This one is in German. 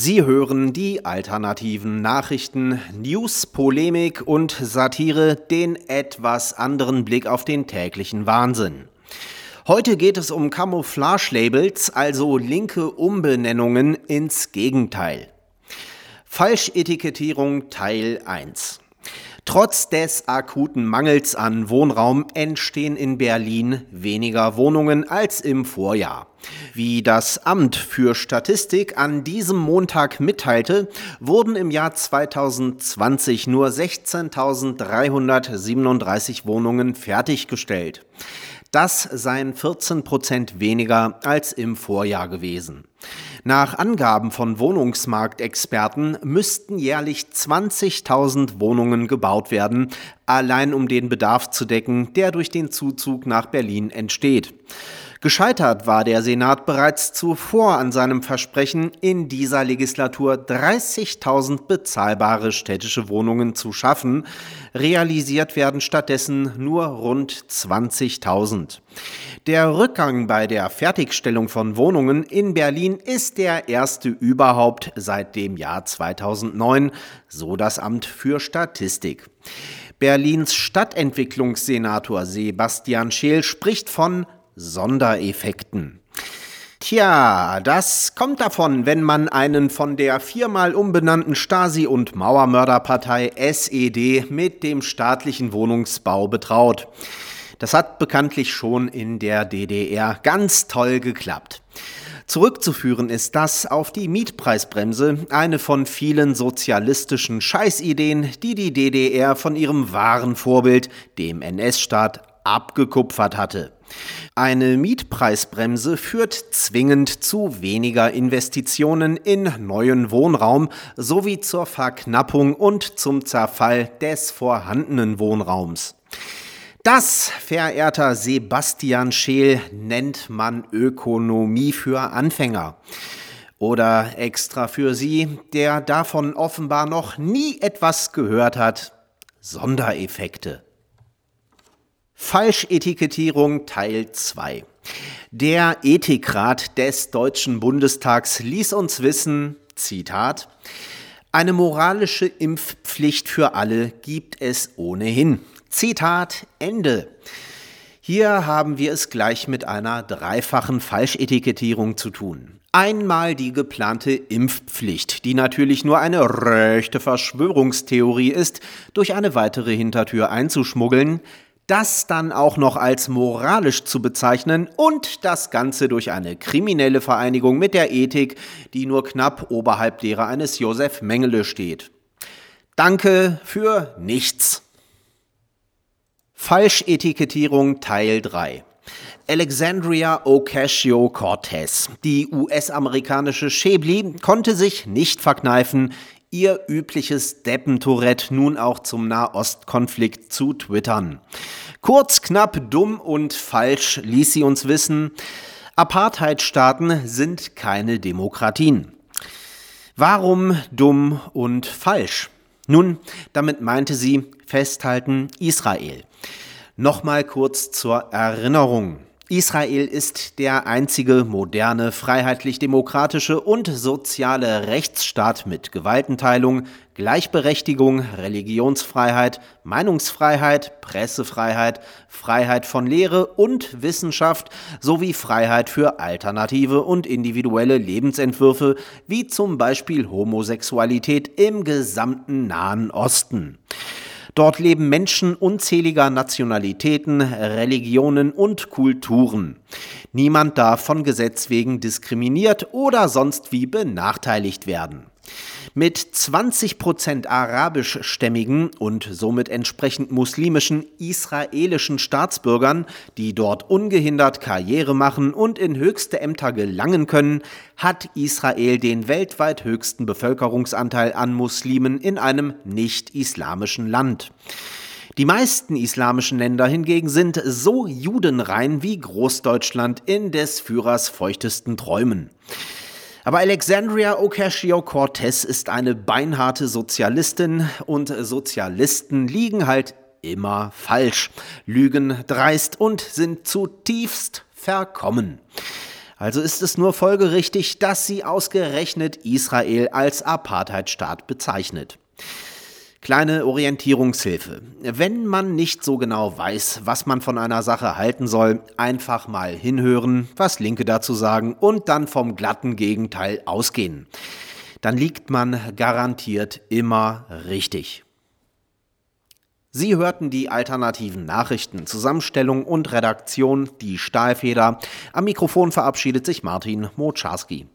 Sie hören die alternativen Nachrichten, News, Polemik und Satire, den etwas anderen Blick auf den täglichen Wahnsinn. Heute geht es um Camouflage-Labels, also linke Umbenennungen ins Gegenteil. Falschetikettierung Teil 1. Trotz des akuten Mangels an Wohnraum entstehen in Berlin weniger Wohnungen als im Vorjahr. Wie das Amt für Statistik an diesem Montag mitteilte, wurden im Jahr 2020 nur 16.337 Wohnungen fertiggestellt. Das seien 14 Prozent weniger als im Vorjahr gewesen. Nach Angaben von Wohnungsmarktexperten müssten jährlich 20.000 Wohnungen gebaut werden, allein um den Bedarf zu decken, der durch den Zuzug nach Berlin entsteht. Gescheitert war der Senat bereits zuvor an seinem Versprechen, in dieser Legislatur 30.000 bezahlbare städtische Wohnungen zu schaffen. Realisiert werden stattdessen nur rund 20.000. Der Rückgang bei der Fertigstellung von Wohnungen in Berlin ist der erste überhaupt seit dem Jahr 2009, so das Amt für Statistik. Berlins Stadtentwicklungssenator Sebastian Scheel spricht von Sondereffekten. Tja, das kommt davon, wenn man einen von der viermal umbenannten Stasi- und Mauermörderpartei SED mit dem staatlichen Wohnungsbau betraut. Das hat bekanntlich schon in der DDR ganz toll geklappt. Zurückzuführen ist das auf die Mietpreisbremse, eine von vielen sozialistischen Scheißideen, die die DDR von ihrem wahren Vorbild, dem NS-Staat, abgekupfert hatte. Eine Mietpreisbremse führt zwingend zu weniger Investitionen in neuen Wohnraum sowie zur Verknappung und zum Zerfall des vorhandenen Wohnraums. Das, verehrter Sebastian Scheel, nennt man Ökonomie für Anfänger. Oder extra für Sie, der davon offenbar noch nie etwas gehört hat, Sondereffekte. Falschetikettierung Teil 2. Der Ethikrat des Deutschen Bundestags ließ uns wissen, Zitat, eine moralische Impfpflicht für alle gibt es ohnehin. Zitat Ende. Hier haben wir es gleich mit einer dreifachen Falschetikettierung zu tun. Einmal die geplante Impfpflicht, die natürlich nur eine rechte Verschwörungstheorie ist, durch eine weitere Hintertür einzuschmuggeln das dann auch noch als moralisch zu bezeichnen und das Ganze durch eine kriminelle Vereinigung mit der Ethik, die nur knapp oberhalb derer eines Josef Mengele steht. Danke für nichts. Falschetikettierung Teil 3 Alexandria Ocasio-Cortez, die US-amerikanische Schäbli, konnte sich nicht verkneifen, ihr übliches Deppentourette nun auch zum Nahostkonflikt zu twittern. Kurz, knapp, dumm und falsch ließ sie uns wissen, Apartheidstaaten sind keine Demokratien. Warum dumm und falsch? Nun, damit meinte sie festhalten Israel. Nochmal kurz zur Erinnerung. Israel ist der einzige moderne, freiheitlich-demokratische und soziale Rechtsstaat mit Gewaltenteilung, Gleichberechtigung, Religionsfreiheit, Meinungsfreiheit, Pressefreiheit, Freiheit von Lehre und Wissenschaft sowie Freiheit für alternative und individuelle Lebensentwürfe, wie zum Beispiel Homosexualität im gesamten Nahen Osten. Dort leben Menschen unzähliger Nationalitäten, Religionen und Kulturen. Niemand darf von Gesetz wegen diskriminiert oder sonst wie benachteiligt werden. Mit 20 Prozent arabischstämmigen und somit entsprechend muslimischen israelischen Staatsbürgern, die dort ungehindert Karriere machen und in höchste Ämter gelangen können, hat Israel den weltweit höchsten Bevölkerungsanteil an Muslimen in einem nicht-islamischen Land. Die meisten islamischen Länder hingegen sind so judenrein wie Großdeutschland in des Führers feuchtesten Träumen. Aber Alexandria Ocasio-Cortez ist eine beinharte Sozialistin und Sozialisten liegen halt immer falsch, lügen dreist und sind zutiefst verkommen. Also ist es nur folgerichtig, dass sie ausgerechnet Israel als Apartheidstaat bezeichnet. Kleine Orientierungshilfe. Wenn man nicht so genau weiß, was man von einer Sache halten soll, einfach mal hinhören, was Linke dazu sagen und dann vom glatten Gegenteil ausgehen. Dann liegt man garantiert immer richtig. Sie hörten die alternativen Nachrichten, Zusammenstellung und Redaktion, die Stahlfeder. Am Mikrofon verabschiedet sich Martin Moczarski.